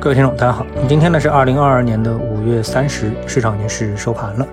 各位听众，大家好。今天呢是二零二二年的五月三十，市场已经是收盘了。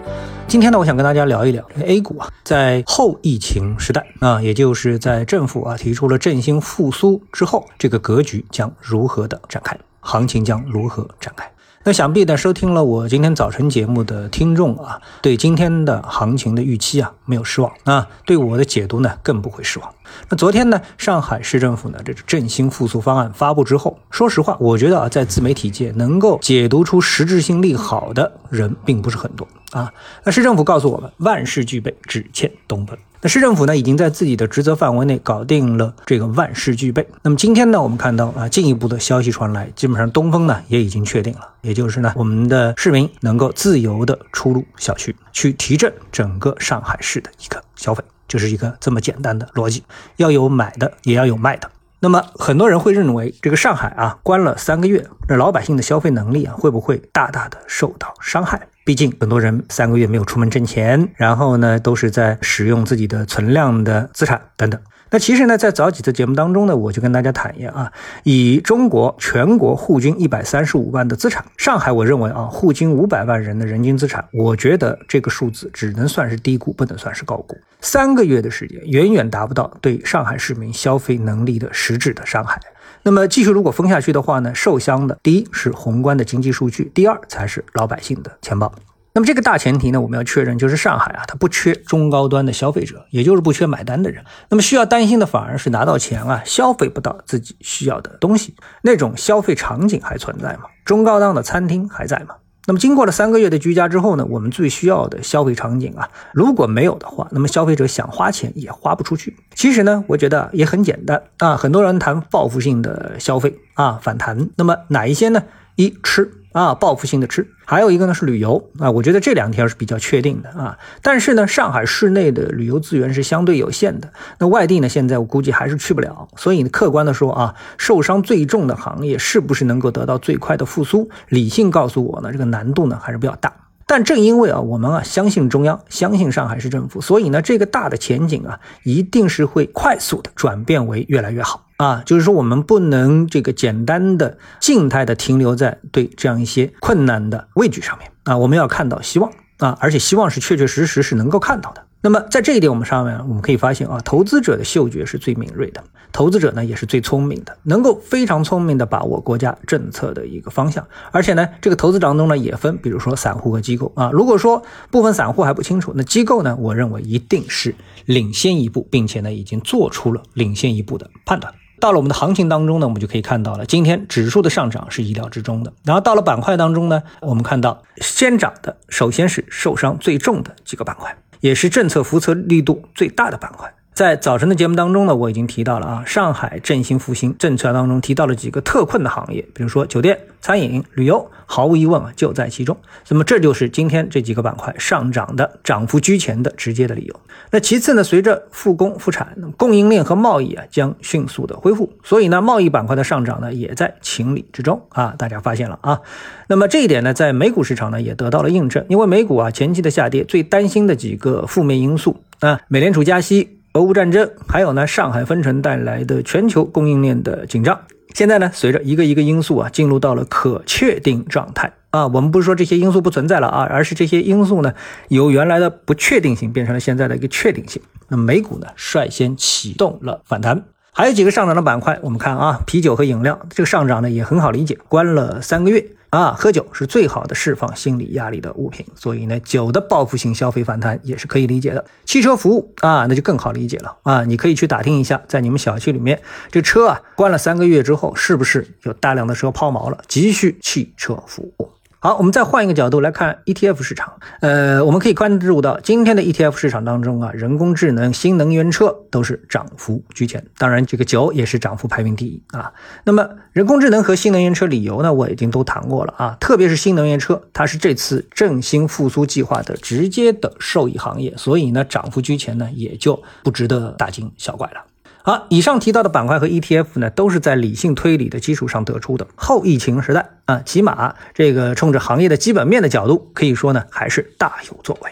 今天呢，我想跟大家聊一聊 A 股啊，在后疫情时代啊，也就是在政府啊提出了振兴复苏之后，这个格局将如何的展开，行情将如何展开。那想必呢，收听了我今天早晨节目的听众啊，对今天的行情的预期啊没有失望啊，对我的解读呢更不会失望。那昨天呢，上海市政府呢这个振兴复苏方案发布之后，说实话，我觉得啊，在自媒体界能够解读出实质性利好的人并不是很多啊。那市政府告诉我们，万事俱备，只欠东风。那市政府呢，已经在自己的职责范围内搞定了这个万事俱备。那么今天呢，我们看到啊，进一步的消息传来，基本上东风呢也已经确定了，也就是呢，我们的市民能够自由的出入小区，去提振整个上海市的一个消费，就是一个这么简单的逻辑，要有买的，也要有卖的。那么很多人会认为，这个上海啊关了三个月，那老百姓的消费能力啊会不会大大的受到伤害？毕竟很多人三个月没有出门挣钱，然后呢都是在使用自己的存量的资产等等。那其实呢，在早几次节目当中呢，我就跟大家坦言啊，以中国全国户均一百三十五万的资产，上海我认为啊，户均五百万人的人均资产，我觉得这个数字只能算是低估，不能算是高估。三个月的时间，远远达不到对上海市民消费能力的实质的伤害。那么继续如果封下去的话呢，受伤的第一是宏观的经济数据，第二才是老百姓的钱包。那么这个大前提呢，我们要确认，就是上海啊，它不缺中高端的消费者，也就是不缺买单的人。那么需要担心的反而是拿到钱啊，消费不到自己需要的东西，那种消费场景还存在吗？中高档的餐厅还在吗？那么经过了三个月的居家之后呢，我们最需要的消费场景啊，如果没有的话，那么消费者想花钱也花不出去。其实呢，我觉得也很简单啊，很多人谈报复性的消费啊，反弹，那么哪一些呢？一吃。啊，报复性的吃，还有一个呢是旅游啊，我觉得这两天是比较确定的啊。但是呢，上海市内的旅游资源是相对有限的，那外地呢现在我估计还是去不了。所以客观的说啊，受伤最重的行业是不是能够得到最快的复苏？理性告诉我呢，这个难度呢还是比较大。但正因为啊，我们啊相信中央，相信上海市政府，所以呢，这个大的前景啊，一定是会快速的转变为越来越好啊。就是说，我们不能这个简单的静态的停留在对这样一些困难的畏惧上面啊，我们要看到希望啊，而且希望是确确实实是能够看到的。那么在这一点，我们上面我们可以发现啊，投资者的嗅觉是最敏锐的，投资者呢也是最聪明的，能够非常聪明的把握国家政策的一个方向。而且呢，这个投资当中呢也分，比如说散户和机构啊。如果说部分散户还不清楚，那机构呢，我认为一定是领先一步，并且呢已经做出了领先一步的判断。到了我们的行情当中呢，我们就可以看到了，今天指数的上涨是意料之中的。然后到了板块当中呢，我们看到先涨的首先是受伤最重的几个板块。也是政策扶持力度最大的板块。在早晨的节目当中呢，我已经提到了啊，上海振兴复兴政策当中提到了几个特困的行业，比如说酒店、餐饮、旅游，毫无疑问啊就在其中。那么这就是今天这几个板块上涨的涨幅居前的直接的理由。那其次呢，随着复工复产，供应链和贸易啊将迅速的恢复，所以呢，贸易板块的上涨呢也在情理之中啊。大家发现了啊，那么这一点呢，在美股市场呢也得到了印证，因为美股啊前期的下跌最担心的几个负面因素啊，美联储加息。俄乌战争，还有呢，上海分城带来的全球供应链的紧张，现在呢，随着一个一个因素啊，进入到了可确定状态啊。我们不是说这些因素不存在了啊，而是这些因素呢，由原来的不确定性变成了现在的一个确定性。那美股呢，率先启动了反弹。还有几个上涨的板块，我们看啊，啤酒和饮料这个上涨呢也很好理解，关了三个月啊，喝酒是最好的释放心理压力的物品，所以呢，酒的报复性消费反弹也是可以理解的。汽车服务啊，那就更好理解了啊，你可以去打听一下，在你们小区里面，这车啊关了三个月之后，是不是有大量的车抛锚了，急需汽车服务。好，我们再换一个角度来看 ETF 市场。呃，我们可以关注到今天的 ETF 市场当中啊，人工智能、新能源车都是涨幅居前。当然，这个酒也是涨幅排名第一啊。那么，人工智能和新能源车理由呢，我已经都谈过了啊。特别是新能源车，它是这次振兴复苏计划的直接的受益行业，所以呢，涨幅居前呢，也就不值得大惊小怪了。好，以上提到的板块和 ETF 呢，都是在理性推理的基础上得出的。后疫情时代啊，起码这个冲着行业的基本面的角度，可以说呢还是大有作为。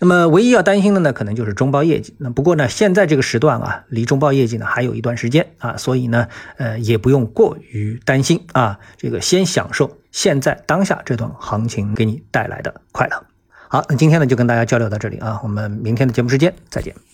那么唯一要担心的呢，可能就是中报业绩。那不过呢，现在这个时段啊，离中报业绩呢还有一段时间啊，所以呢，呃，也不用过于担心啊。这个先享受现在当下这段行情给你带来的快乐。好，那今天呢就跟大家交流到这里啊，我们明天的节目时间再见。